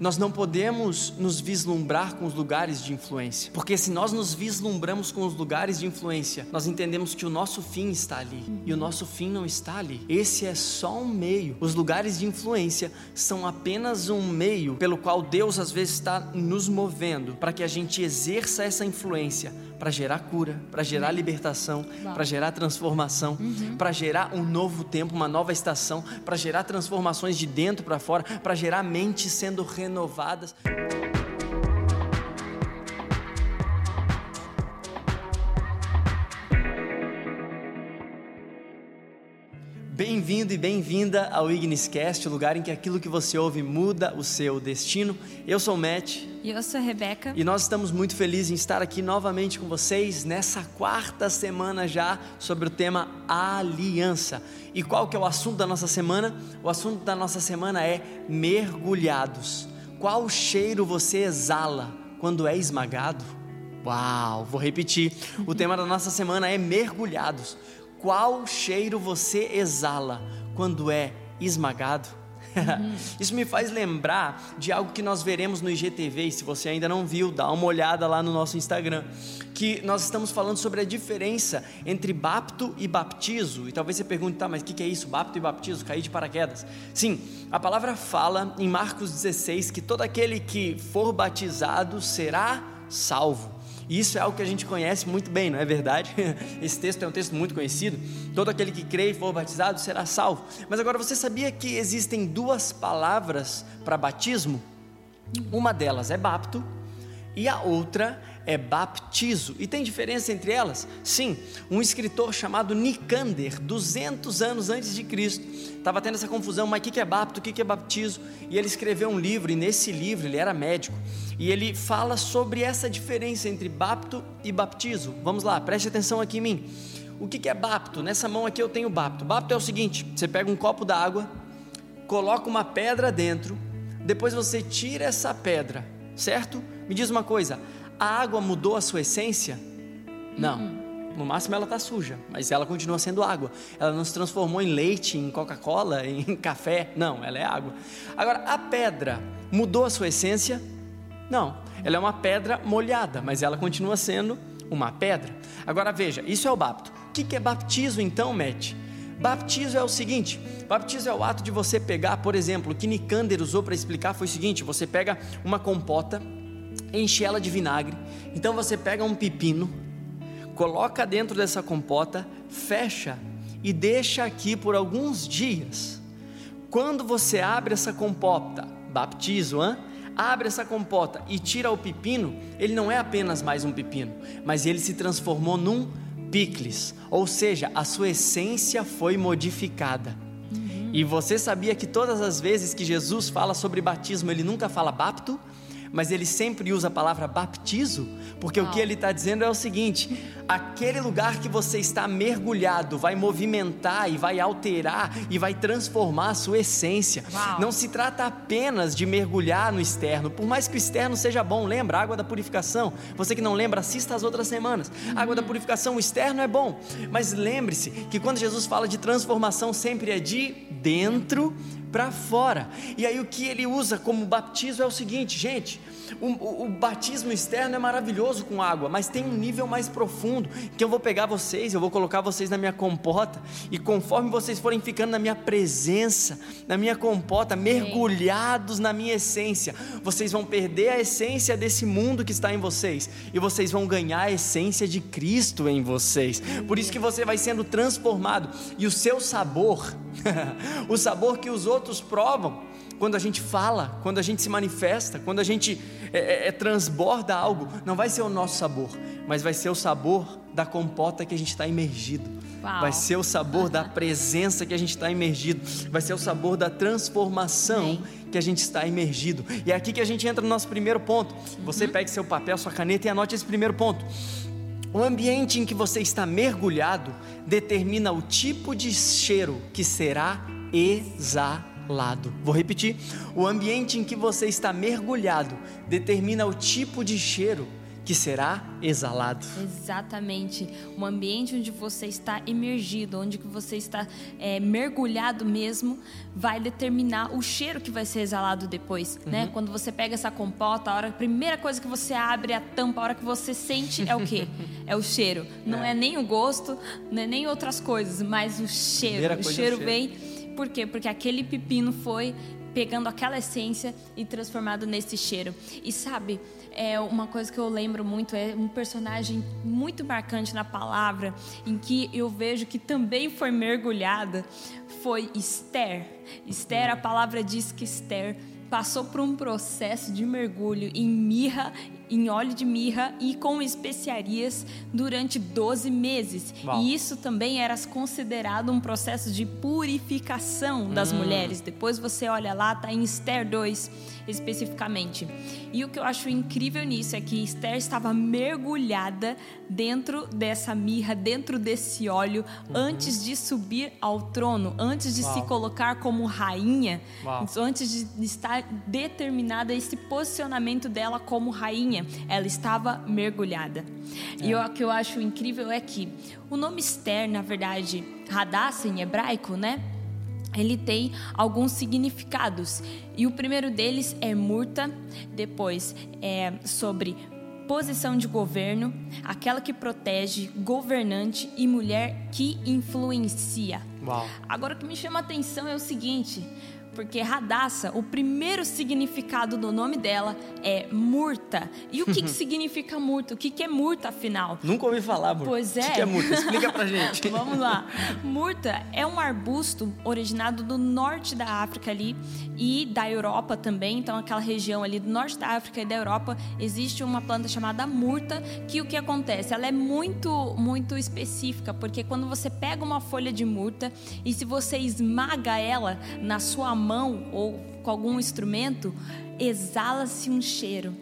Nós não podemos nos vislumbrar com os lugares de influência, porque se nós nos vislumbramos com os lugares de influência, nós entendemos que o nosso fim está ali e o nosso fim não está ali. Esse é só um meio. Os lugares de influência são apenas um meio pelo qual Deus às vezes está nos movendo para que a gente exerça essa influência para gerar cura, para gerar libertação, para gerar transformação, uhum. para gerar um novo tempo, uma nova estação, para gerar transformações de dentro para fora, para gerar mentes sendo renovadas. Bem-vindo e bem-vinda ao Igniscast, o lugar em que aquilo que você ouve muda o seu destino. Eu sou o Matt. E eu sou a Rebeca. E nós estamos muito felizes em estar aqui novamente com vocês nessa quarta semana já sobre o tema aliança. E qual que é o assunto da nossa semana? O assunto da nossa semana é mergulhados. Qual cheiro você exala quando é esmagado? Uau, vou repetir. O tema da nossa semana é mergulhados. Qual cheiro você exala quando é esmagado? Isso me faz lembrar de algo que nós veremos no IGTV, e se você ainda não viu, dá uma olhada lá no nosso Instagram, que nós estamos falando sobre a diferença entre bapto e baptizo. E talvez você pergunte, tá, mas o que é isso, bapto e baptizo? Cair de paraquedas. Sim, a palavra fala em Marcos 16 que todo aquele que for batizado será salvo. E isso é algo que a gente conhece muito bem, não é verdade? Esse texto é um texto muito conhecido. Todo aquele que crê e for batizado será salvo. Mas agora você sabia que existem duas palavras para batismo? Uma delas é bapto e a outra é baptizo. E tem diferença entre elas? Sim, um escritor chamado Nicander, 200 anos antes de Cristo, estava tendo essa confusão, mas o que é bapto, o que é baptizo? E ele escreveu um livro, e nesse livro ele era médico, e ele fala sobre essa diferença entre bapto e baptizo. Vamos lá, preste atenção aqui em mim. O que é bapto? Nessa mão aqui eu tenho bapto. Bapto é o seguinte: você pega um copo d'água, coloca uma pedra dentro, depois você tira essa pedra, certo? Me diz uma coisa: a água mudou a sua essência? Não. No máximo ela está suja, mas ela continua sendo água. Ela não se transformou em leite, em Coca-Cola, em café. Não, ela é água. Agora, a pedra mudou a sua essência? Não. Ela é uma pedra molhada, mas ela continua sendo uma pedra. Agora veja, isso é o bapto. O que é baptismo então, Matt? Baptismo é o seguinte: baptismo é o ato de você pegar, por exemplo, o que Nicander usou para explicar foi o seguinte: você pega uma compota enche ela de vinagre. Então você pega um pepino, coloca dentro dessa compota, fecha e deixa aqui por alguns dias. Quando você abre essa compota, baptizo, hein? abre essa compota e tira o pepino, ele não é apenas mais um pepino, mas ele se transformou num picles, ou seja, a sua essência foi modificada. Uhum. E você sabia que todas as vezes que Jesus fala sobre batismo, ele nunca fala bapto, mas ele sempre usa a palavra baptizo, porque o que ele está dizendo é o seguinte: aquele lugar que você está mergulhado vai movimentar e vai alterar e vai transformar a sua essência. Uau. Não se trata apenas de mergulhar no externo, por mais que o externo seja bom, lembra? Água da purificação. Você que não lembra, assista as outras semanas. A água da uhum. purificação, o externo é bom, mas lembre-se que quando Jesus fala de transformação, sempre é de dentro para fora. E aí o que ele usa como batismo é o seguinte, gente. O, o, o, batismo externo é maravilhoso com água, mas tem um nível mais profundo que eu vou pegar vocês, eu vou colocar vocês na minha compota e conforme vocês forem ficando na minha presença, na minha compota, mergulhados na minha essência, vocês vão perder a essência desse mundo que está em vocês e vocês vão ganhar a essência de Cristo em vocês. Por isso que você vai sendo transformado e o seu sabor, o sabor que os outros outros provam quando a gente fala, quando a gente se manifesta, quando a gente é, é, é, transborda algo, não vai ser o nosso sabor, mas vai ser o sabor da compota que a gente está imergido. Uau. Vai ser o sabor da presença que a gente está imergido. Vai ser o sabor da transformação que a gente está imergido. E é aqui que a gente entra no nosso primeiro ponto. Você uhum. pegue seu papel, sua caneta e anote esse primeiro ponto. O ambiente em que você está mergulhado determina o tipo de cheiro que será exalado. Vou repetir: o ambiente em que você está mergulhado determina o tipo de cheiro que será exalado. Exatamente. Um ambiente onde você está emergido, onde você está é, mergulhado mesmo, vai determinar o cheiro que vai ser exalado depois, uhum. né? Quando você pega essa compota, a, hora, a primeira coisa que você abre a tampa, a hora que você sente é o quê? é o cheiro. Não é. é nem o gosto, não é nem outras coisas, mas o cheiro. O cheiro, é o cheiro vem por quê? Porque aquele pepino foi pegando aquela essência e transformado nesse cheiro. E sabe, é uma coisa que eu lembro muito é um personagem muito marcante na palavra, em que eu vejo que também foi mergulhada, foi Esther. Esther, a palavra diz que Esther passou por um processo de mergulho em mirra em óleo de mirra e com especiarias durante 12 meses. Uau. E isso também era considerado um processo de purificação das hum. mulheres. Depois você olha lá, tá em Esther 2 especificamente. E o que eu acho incrível nisso é que Esther estava mergulhada dentro dessa mirra, dentro desse óleo, uhum. antes de subir ao trono, antes de Uau. se colocar como rainha, Uau. antes de estar determinada esse posicionamento dela como rainha ela estava mergulhada. É. E o que eu acho incrível é que o nome Esther, na verdade, Hadassah em hebraico, né? Ele tem alguns significados. E o primeiro deles é murta, depois é sobre posição de governo, aquela que protege, governante e mulher que influencia. Uau. Agora o que me chama a atenção é o seguinte: porque Radassa, o primeiro significado do nome dela é murta. E o que, que significa murta? O que, que é murta, afinal? Nunca ouvi falar, murta. Pois é. O que é murta? Explica pra gente. Vamos lá. Murta é um arbusto originado do norte da África ali e da Europa também. Então, aquela região ali do norte da África e da Europa, existe uma planta chamada murta, que o que acontece? Ela é muito, muito específica, porque quando você pega uma folha de murta e se você esmaga ela na sua mão, ou com algum instrumento, exala-se um cheiro.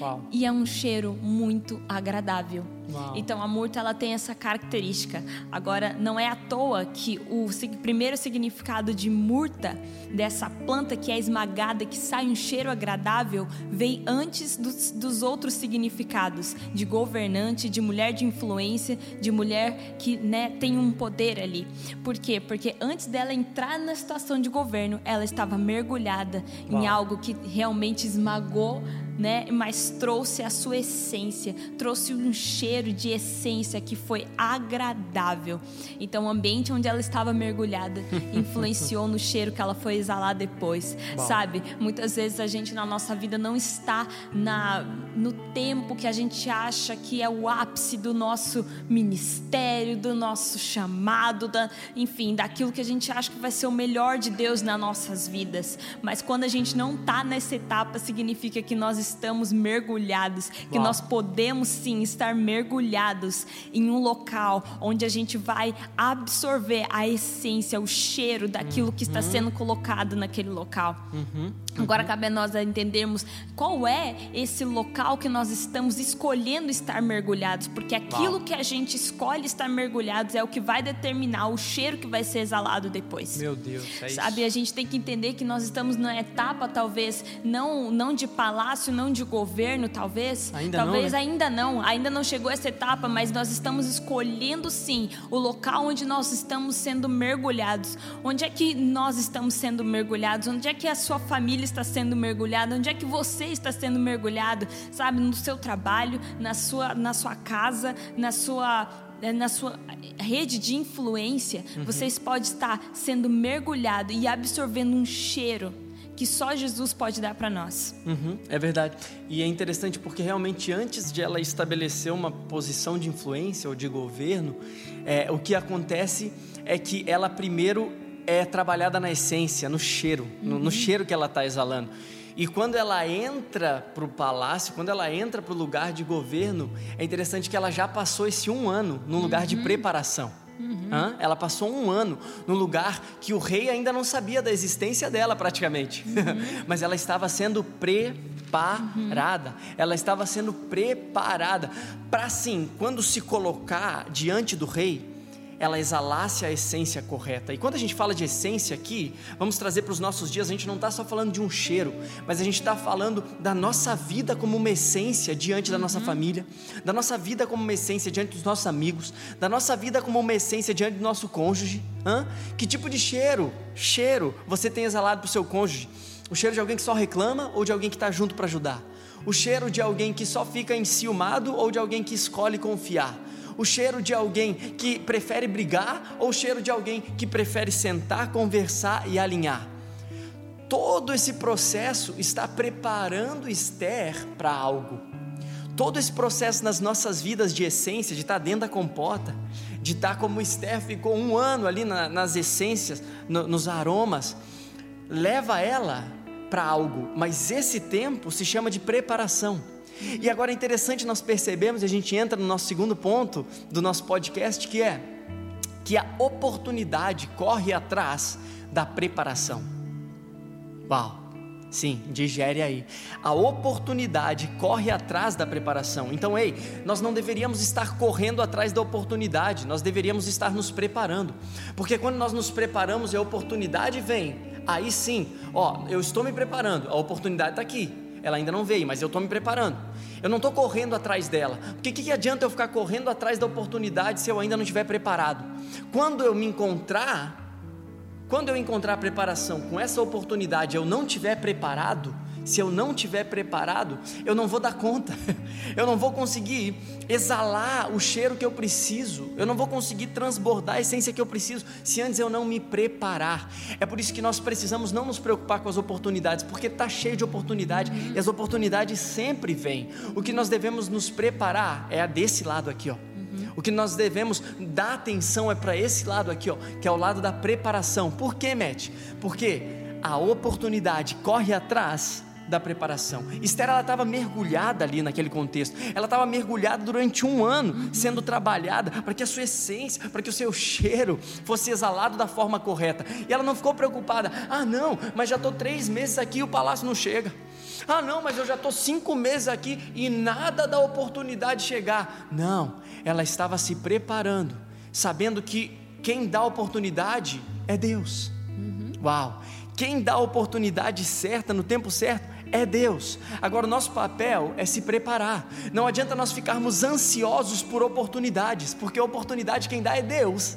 Uau. E é um cheiro muito agradável. Uau. Então a murta ela tem essa característica. Agora não é à toa que o primeiro significado de murta dessa planta que é esmagada, que sai um cheiro agradável, vem antes dos, dos outros significados de governante, de mulher de influência, de mulher que né, tem um poder ali. Por quê? Porque antes dela entrar na situação de governo, ela estava mergulhada Uau. em algo que realmente esmagou né? Mas trouxe a sua essência, trouxe um cheiro de essência que foi agradável. Então, o ambiente onde ela estava mergulhada influenciou no cheiro que ela foi exalar depois, Bom. sabe? Muitas vezes a gente na nossa vida não está na no tempo que a gente acha que é o ápice do nosso ministério, do nosso chamado, da, enfim, daquilo que a gente acha que vai ser o melhor de Deus nas nossas vidas. Mas quando a gente não está nessa etapa, significa que nós estamos mergulhados, que Uau. nós podemos sim estar mergulhados em um local onde a gente vai absorver a essência, o cheiro daquilo uhum. que está uhum. sendo colocado naquele local. Uhum. Agora cabe a nós entendermos qual é esse local que nós estamos escolhendo estar mergulhados, porque aquilo Uau. que a gente escolhe estar mergulhados é o que vai determinar o cheiro que vai ser exalado depois. Meu Deus, é Sabe, isso. a gente tem que entender que nós estamos na etapa talvez não não de palácio, não de governo, talvez. Ainda talvez não, né? ainda não, ainda não chegou essa etapa, mas nós estamos escolhendo sim o local onde nós estamos sendo mergulhados. Onde é que nós estamos sendo mergulhados? Onde é que a sua família família está sendo mergulhada, onde é que você está sendo mergulhado, sabe, no seu trabalho, na sua, na sua casa, na sua eh, na sua rede de influência, uhum. vocês podem estar sendo mergulhado e absorvendo um cheiro que só Jesus pode dar para nós. Uhum, é verdade. E é interessante porque realmente antes de ela estabelecer uma posição de influência ou de governo, é, o que acontece é que ela primeiro é trabalhada na essência, no cheiro, no, no uhum. cheiro que ela está exalando. E quando ela entra para o palácio, quando ela entra para o lugar de governo, é interessante que ela já passou esse um ano num lugar uhum. de preparação. Uhum. Ela passou um ano no lugar que o rei ainda não sabia da existência dela, praticamente. Uhum. Mas ela estava sendo preparada. Uhum. Ela estava sendo preparada para, sim, quando se colocar diante do rei, ela exalasse a essência correta. E quando a gente fala de essência aqui, vamos trazer para os nossos dias, a gente não está só falando de um cheiro, mas a gente está falando da nossa vida como uma essência diante da nossa família, da nossa vida como uma essência diante dos nossos amigos, da nossa vida como uma essência diante do nosso cônjuge. Hã? Que tipo de cheiro, cheiro você tem exalado para o seu cônjuge? O cheiro de alguém que só reclama ou de alguém que está junto para ajudar? O cheiro de alguém que só fica enciumado ou de alguém que escolhe confiar? O cheiro de alguém que prefere brigar ou o cheiro de alguém que prefere sentar, conversar e alinhar. Todo esse processo está preparando Esther para algo. Todo esse processo nas nossas vidas de essência, de estar dentro da compota, de estar como Esther ficou um ano ali na, nas essências, no, nos aromas, leva ela para algo, mas esse tempo se chama de preparação. E agora é interessante nós percebemos, e a gente entra no nosso segundo ponto do nosso podcast, que é que a oportunidade corre atrás da preparação. Uau! Sim, digere aí. A oportunidade corre atrás da preparação. Então, ei, nós não deveríamos estar correndo atrás da oportunidade, nós deveríamos estar nos preparando. Porque quando nós nos preparamos e a oportunidade vem, aí sim, ó, eu estou me preparando, a oportunidade está aqui ela ainda não veio, mas eu estou me preparando. Eu não estou correndo atrás dela. Porque o que, que adianta eu ficar correndo atrás da oportunidade se eu ainda não estiver preparado? Quando eu me encontrar, quando eu encontrar a preparação com essa oportunidade, eu não estiver preparado, se eu não tiver preparado, eu não vou dar conta, eu não vou conseguir exalar o cheiro que eu preciso, eu não vou conseguir transbordar a essência que eu preciso, se antes eu não me preparar. É por isso que nós precisamos não nos preocupar com as oportunidades, porque está cheio de oportunidade e as oportunidades sempre vêm. O que nós devemos nos preparar é a desse lado aqui, ó. O que nós devemos dar atenção é para esse lado aqui, ó, que é o lado da preparação. Por quê, Matt? Porque a oportunidade corre atrás da preparação. Esther ela estava mergulhada ali naquele contexto. Ela estava mergulhada durante um ano, sendo trabalhada para que a sua essência, para que o seu cheiro fosse exalado da forma correta. E ela não ficou preocupada. Ah, não, mas já estou três meses aqui e o palácio não chega. Ah, não, mas eu já estou cinco meses aqui e nada da oportunidade chegar. Não, ela estava se preparando, sabendo que quem dá oportunidade é Deus. Uhum. Uau! Quem dá a oportunidade certa no tempo certo é Deus. Agora, nosso papel é se preparar. Não adianta nós ficarmos ansiosos por oportunidades, porque a oportunidade quem dá é Deus.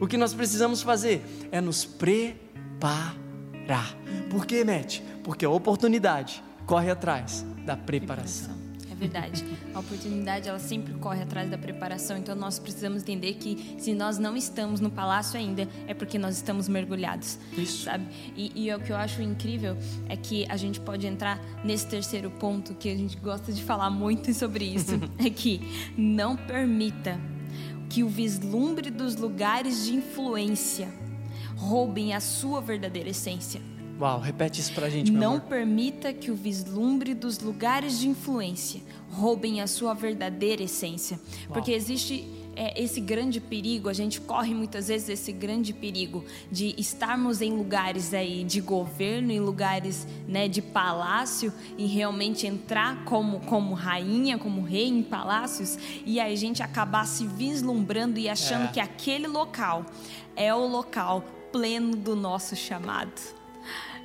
O que nós precisamos fazer é nos preparar. Por quê, Matt? Porque a oportunidade corre atrás da preparação verdade. A oportunidade ela sempre corre atrás da preparação, então nós precisamos entender que se nós não estamos no palácio ainda, é porque nós estamos mergulhados. Isso. Sabe? E, e o que eu acho incrível é que a gente pode entrar nesse terceiro ponto que a gente gosta de falar muito sobre isso, é que não permita que o vislumbre dos lugares de influência roubem a sua verdadeira essência. Uau, repete isso pra gente, Não amor. permita que o vislumbre dos lugares de influência roubem a sua verdadeira essência. Uau. Porque existe é, esse grande perigo, a gente corre muitas vezes esse grande perigo de estarmos em lugares aí de governo, em lugares né, de palácio e realmente entrar como, como rainha, como rei em palácios e a gente acabar se vislumbrando e achando é. que aquele local é o local pleno do nosso chamado.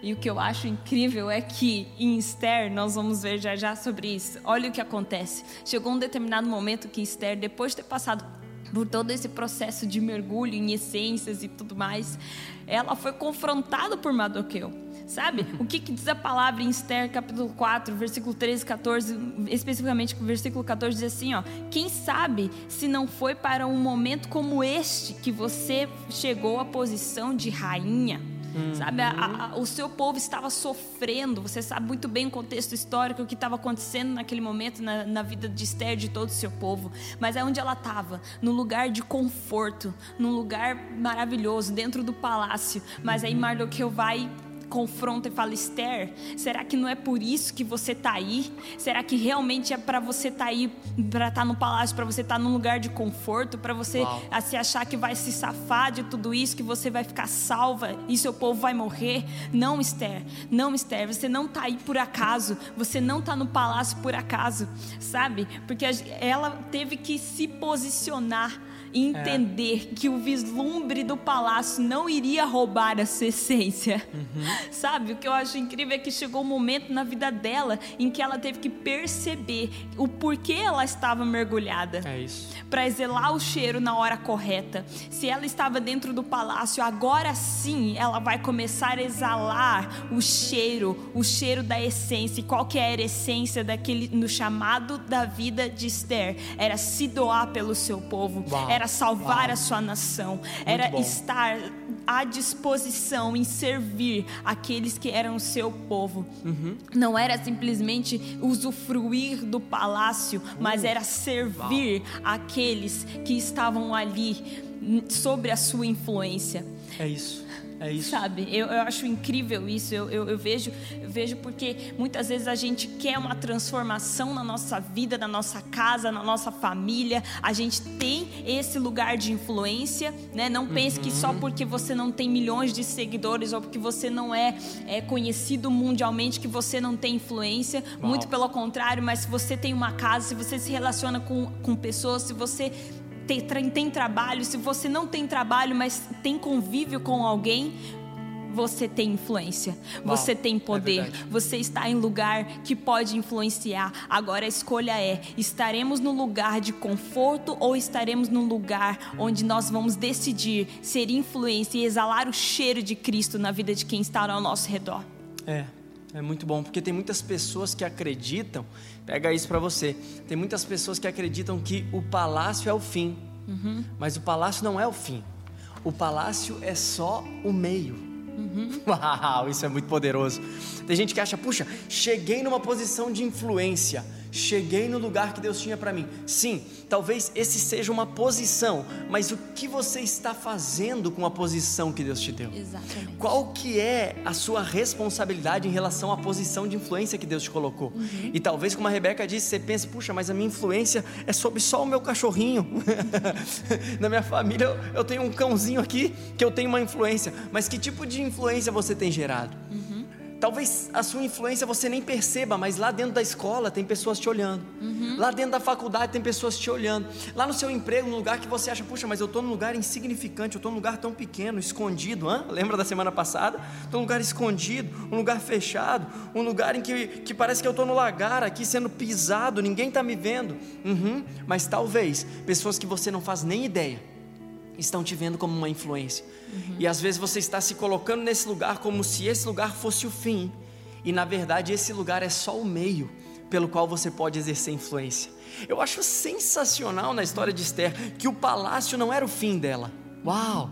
E o que eu acho incrível é que em Esther, nós vamos ver já já sobre isso. Olha o que acontece. Chegou um determinado momento que Esther, depois de ter passado por todo esse processo de mergulho em essências e tudo mais, ela foi confrontada por Mardoqueu. Sabe? O que, que, diz a palavra em Esther, capítulo 4, versículo 13 e 14, especificamente o versículo 14 diz assim, ó: "Quem sabe se não foi para um momento como este que você chegou à posição de rainha?" Uhum. Sabe, a, a, o seu povo estava sofrendo. Você sabe muito bem o contexto histórico, o que estava acontecendo naquele momento na, na vida de Esther, de todo o seu povo. Mas é onde ela estava, no lugar de conforto, num lugar maravilhoso, dentro do palácio. Mas aí Mardoqueu vai confronta e fala: Esther, será que não é por isso que você está aí? Será que realmente é para você estar tá aí, para estar tá no palácio, para você estar tá num lugar de conforto, para você se achar que vai se safar de tudo isso, que você vai ficar salva e seu povo vai morrer? Não, Esther, não, Esther, você não está aí por acaso, você não está no palácio por acaso, sabe? Porque ela teve que se posicionar e entender é. que o vislumbre do palácio não iria roubar a sua essência. Uhum. Sabe? O que eu acho incrível é que chegou um momento na vida dela em que ela teve que perceber o porquê ela estava mergulhada. É isso. Para exalar o cheiro na hora correta. Se ela estava dentro do palácio, agora sim ela vai começar a exalar o cheiro, o cheiro da essência. E qual que era a essência daquele no chamado da vida de Esther? Era se doar pelo seu povo. Uau. Era era salvar Uau. a sua nação, Muito era bom. estar à disposição em servir aqueles que eram o seu povo. Uhum. Não era simplesmente usufruir do palácio, mas uh. era servir Uau. aqueles que estavam ali sobre a sua influência. É isso. É isso. Sabe? Eu, eu acho incrível isso. Eu, eu, eu, vejo, eu vejo porque muitas vezes a gente quer uma transformação na nossa vida, na nossa casa, na nossa família. A gente tem esse lugar de influência, né? Não pense uhum. que só uhum. porque você não tem milhões de seguidores ou porque você não é, é conhecido mundialmente que você não tem influência. Muito pelo contrário, mas se você tem uma casa, se você se relaciona com, com pessoas, se você tem, tem trabalho, se você não tem trabalho, mas tem convívio com alguém, você tem influência, Uau, você tem é poder, é você está em lugar que pode influenciar. Agora a escolha é: estaremos no lugar de conforto ou estaremos no lugar onde nós vamos decidir ser influência e exalar o cheiro de Cristo na vida de quem está ao nosso redor? É, é muito bom, porque tem muitas pessoas que acreditam, pega isso para você. Tem muitas pessoas que acreditam que o palácio é o fim, uhum. mas o palácio não é o fim. O palácio é só o meio. Uhum. Uau, isso é muito poderoso. Tem gente que acha, puxa, cheguei numa posição de influência cheguei no lugar que Deus tinha para mim. Sim, talvez esse seja uma posição, mas o que você está fazendo com a posição que Deus te deu? Exatamente. Qual que é a sua responsabilidade em relação à posição de influência que Deus te colocou? Uhum. E talvez, como a Rebeca disse, você pense, puxa, mas a minha influência é sobre só o meu cachorrinho. Na minha família eu tenho um cãozinho aqui que eu tenho uma influência. Mas que tipo de influência você tem gerado? Uhum. Talvez a sua influência você nem perceba, mas lá dentro da escola tem pessoas te olhando. Uhum. Lá dentro da faculdade tem pessoas te olhando. Lá no seu emprego, no lugar que você acha, puxa, mas eu estou num lugar insignificante, eu estou num lugar tão pequeno, escondido. Lembra da semana passada? Estou num lugar escondido, um lugar fechado, um lugar em que, que parece que eu estou no lagar aqui sendo pisado, ninguém está me vendo. Uhum. Mas talvez pessoas que você não faz nem ideia estão te vendo como uma influência. Uhum. E às vezes você está se colocando nesse lugar como se esse lugar fosse o fim. E na verdade esse lugar é só o meio pelo qual você pode exercer influência. Eu acho sensacional na história de Esther que o palácio não era o fim dela. Uau!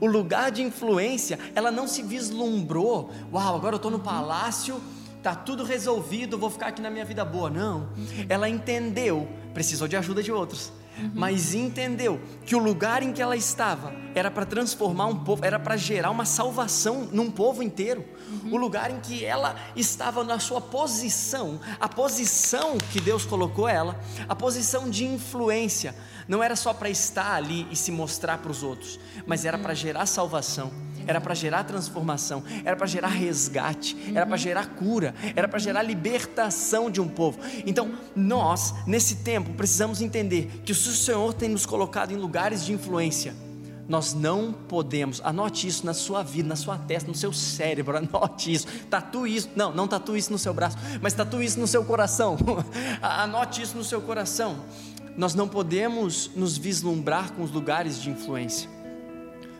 O lugar de influência, ela não se vislumbrou. Uau, agora eu estou no palácio, tá tudo resolvido, vou ficar aqui na minha vida boa. Não. Ela entendeu, precisou de ajuda de outros uhum. mas entendeu que o lugar em que ela estava era para transformar um povo, era para gerar uma salvação num povo inteiro. Uhum. O lugar em que ela estava na sua posição, a posição que Deus colocou ela, a posição de influência, não era só para estar ali e se mostrar para os outros, mas era para gerar salvação era para gerar transformação, era para gerar resgate, era para gerar cura, era para gerar libertação de um povo. Então, nós, nesse tempo, precisamos entender que se o Senhor tem nos colocado em lugares de influência, nós não podemos, anote isso na sua vida, na sua testa, no seu cérebro, anote isso, tatue isso, não, não tatue isso no seu braço, mas tatue isso no seu coração, anote isso no seu coração. Nós não podemos nos vislumbrar com os lugares de influência.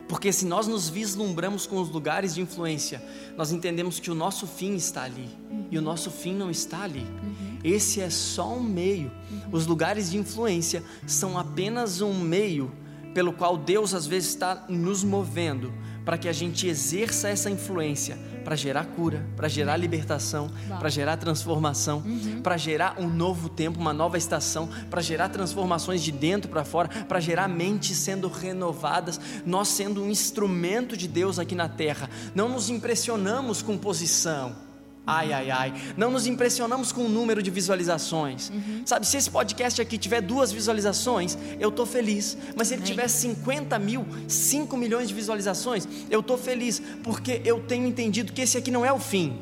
Porque se nós nos vislumbramos com os lugares de influência, nós entendemos que o nosso fim está ali. Uhum. E o nosso fim não está ali. Uhum. Esse é só um meio. Uhum. Os lugares de influência são apenas um meio pelo qual Deus às vezes está nos movendo para que a gente exerça essa influência para gerar cura, para gerar libertação, para gerar transformação, uhum. para gerar um novo tempo, uma nova estação, para gerar transformações de dentro para fora, para gerar mentes sendo renovadas, nós sendo um instrumento de Deus aqui na terra. Não nos impressionamos com posição. Ai, ai, ai. Não nos impressionamos com o número de visualizações. Uhum. Sabe, se esse podcast aqui tiver duas visualizações, eu estou feliz. Mas se ele tiver 50 mil, 5 milhões de visualizações, eu estou feliz. Porque eu tenho entendido que esse aqui não é o fim.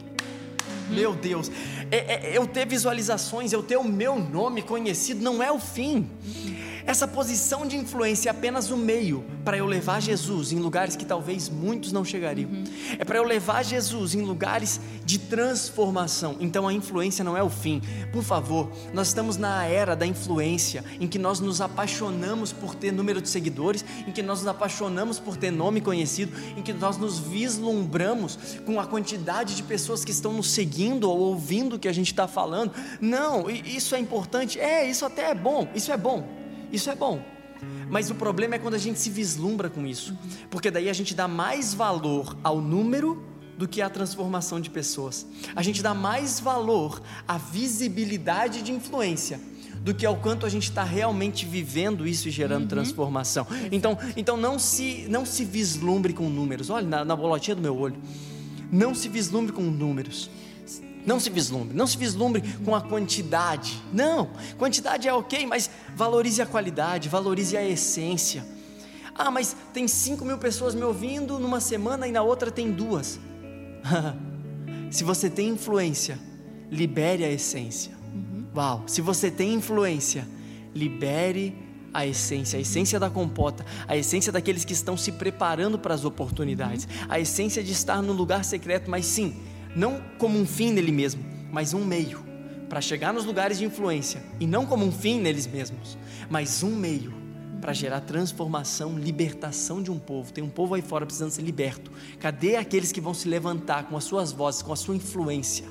Uhum. Meu Deus. É, é, eu ter visualizações, eu ter o meu nome conhecido, não é o fim. Uhum. Essa posição de influência é apenas o meio para eu levar Jesus em lugares que talvez muitos não chegariam. Uhum. É para eu levar Jesus em lugares de transformação. Então a influência não é o fim. Por favor, nós estamos na era da influência, em que nós nos apaixonamos por ter número de seguidores, em que nós nos apaixonamos por ter nome conhecido, em que nós nos vislumbramos com a quantidade de pessoas que estão nos seguindo ou ouvindo o que a gente está falando. Não, isso é importante. É, isso até é bom. Isso é bom. Isso é bom. Mas o problema é quando a gente se vislumbra com isso, porque daí a gente dá mais valor ao número do que à transformação de pessoas. A gente dá mais valor à visibilidade de influência do que ao quanto a gente está realmente vivendo isso e gerando uhum. transformação. Então, então não se não se vislumbre com números. Olha na, na bolotinha do meu olho. Não se vislumbre com números. Não se vislumbre, não se vislumbre com a quantidade. Não, quantidade é ok, mas valorize a qualidade, valorize a essência. Ah, mas tem 5 mil pessoas me ouvindo numa semana e na outra tem duas. se você tem influência, libere a essência. Uhum. Uau, se você tem influência, libere a essência, a essência da compota, a essência daqueles que estão se preparando para as oportunidades, uhum. a essência de estar no lugar secreto, mas sim, não como um fim nele mesmo, mas um meio para chegar nos lugares de influência, e não como um fim neles mesmos, mas um meio para gerar transformação, libertação de um povo. Tem um povo aí fora precisando ser liberto. Cadê aqueles que vão se levantar com as suas vozes, com a sua influência,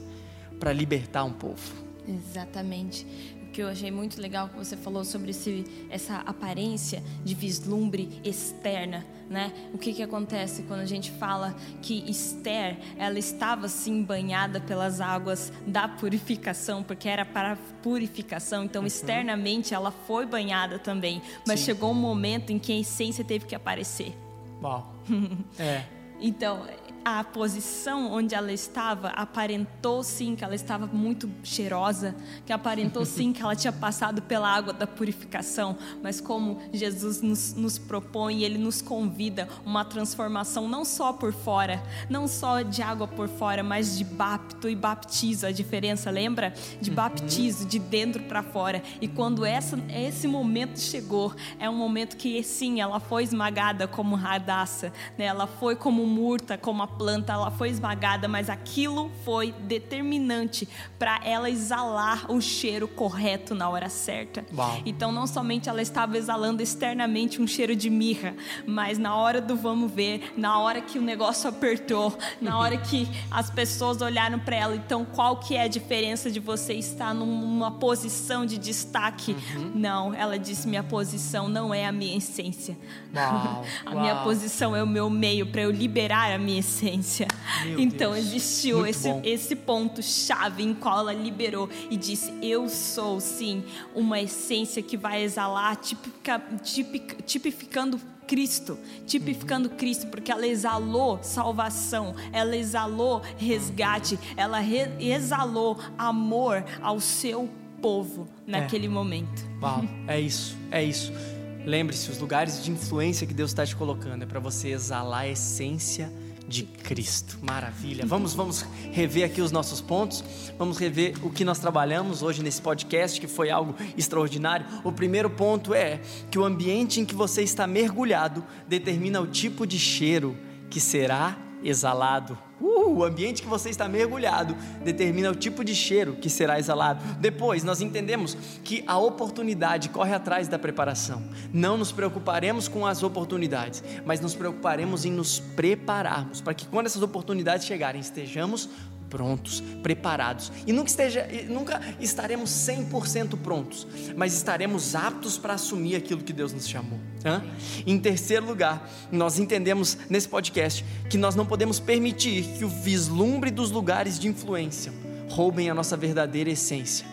para libertar um povo? Exatamente que eu achei muito legal que você falou sobre esse, essa aparência de vislumbre externa, né? O que que acontece quando a gente fala que Esther, ela estava assim banhada pelas águas da purificação, porque era para purificação, então uhum. externamente ela foi banhada também, mas Sim. chegou um momento em que a essência teve que aparecer. Uau. é. Então, a posição onde ela estava aparentou sim que ela estava muito cheirosa, que aparentou sim que ela tinha passado pela água da purificação, mas como Jesus nos, nos propõe, ele nos convida uma transformação não só por fora, não só de água por fora, mas de bapto e baptizo, a diferença, lembra? De uhum. baptizo, de dentro para fora. E quando essa, esse momento chegou, é um momento que sim, ela foi esmagada como radaça, né? ela foi como murta, como a planta ela foi esmagada, mas aquilo foi determinante para ela exalar o cheiro correto na hora certa. Uau. Então, não somente ela estava exalando externamente um cheiro de mirra, mas na hora do vamos ver, na hora que o negócio apertou, na hora que as pessoas olharam para ela, então qual que é a diferença de você estar numa posição de destaque? Uhum. Não, ela disse minha posição não é a minha essência. Uau. a Uau. minha posição é o meu meio para eu liberar a minha essência essência. Meu então Deus. existiu esse, esse ponto chave em qual ela liberou e disse: Eu sou sim uma essência que vai exalar, tipica, tipica, tipificando Cristo, tipificando uhum. Cristo, porque ela exalou salvação, ela exalou resgate, ela re exalou amor ao seu povo naquele é. momento. Uau, é isso, é isso. Lembre-se, os lugares de influência que Deus está te colocando é para você exalar a essência de Cristo. Maravilha. Vamos, vamos rever aqui os nossos pontos. Vamos rever o que nós trabalhamos hoje nesse podcast, que foi algo extraordinário. O primeiro ponto é que o ambiente em que você está mergulhado determina o tipo de cheiro que será exalado. O ambiente que você está mergulhado determina o tipo de cheiro que será exalado. Depois, nós entendemos que a oportunidade corre atrás da preparação. Não nos preocuparemos com as oportunidades, mas nos preocuparemos em nos prepararmos para que quando essas oportunidades chegarem, estejamos prontos, preparados. E nunca, esteja, nunca estaremos 100% prontos, mas estaremos aptos para assumir aquilo que Deus nos chamou. Hã? Em terceiro lugar, nós entendemos nesse podcast que nós não podemos permitir que o vislumbre dos lugares de influência roubem a nossa verdadeira essência.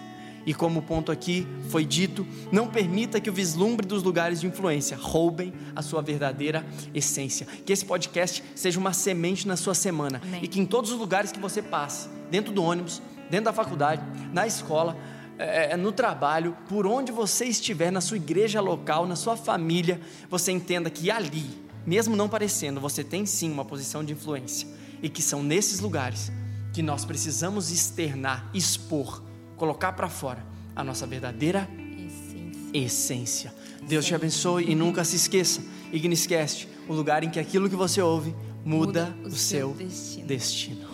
E como o ponto aqui foi dito, não permita que o vislumbre dos lugares de influência roubem a sua verdadeira essência. Que esse podcast seja uma semente na sua semana Amém. e que em todos os lugares que você passe, dentro do ônibus, dentro da faculdade, na escola, é, é, no trabalho, por onde você estiver, na sua igreja local, na sua família, você entenda que ali, mesmo não parecendo, você tem sim uma posição de influência e que são nesses lugares que nós precisamos externar, expor colocar para fora a nossa verdadeira essência. essência. Deus te abençoe e nunca se esqueça, Igniscast, o lugar em que aquilo que você ouve muda, muda o, o, seu, seu destino. destino.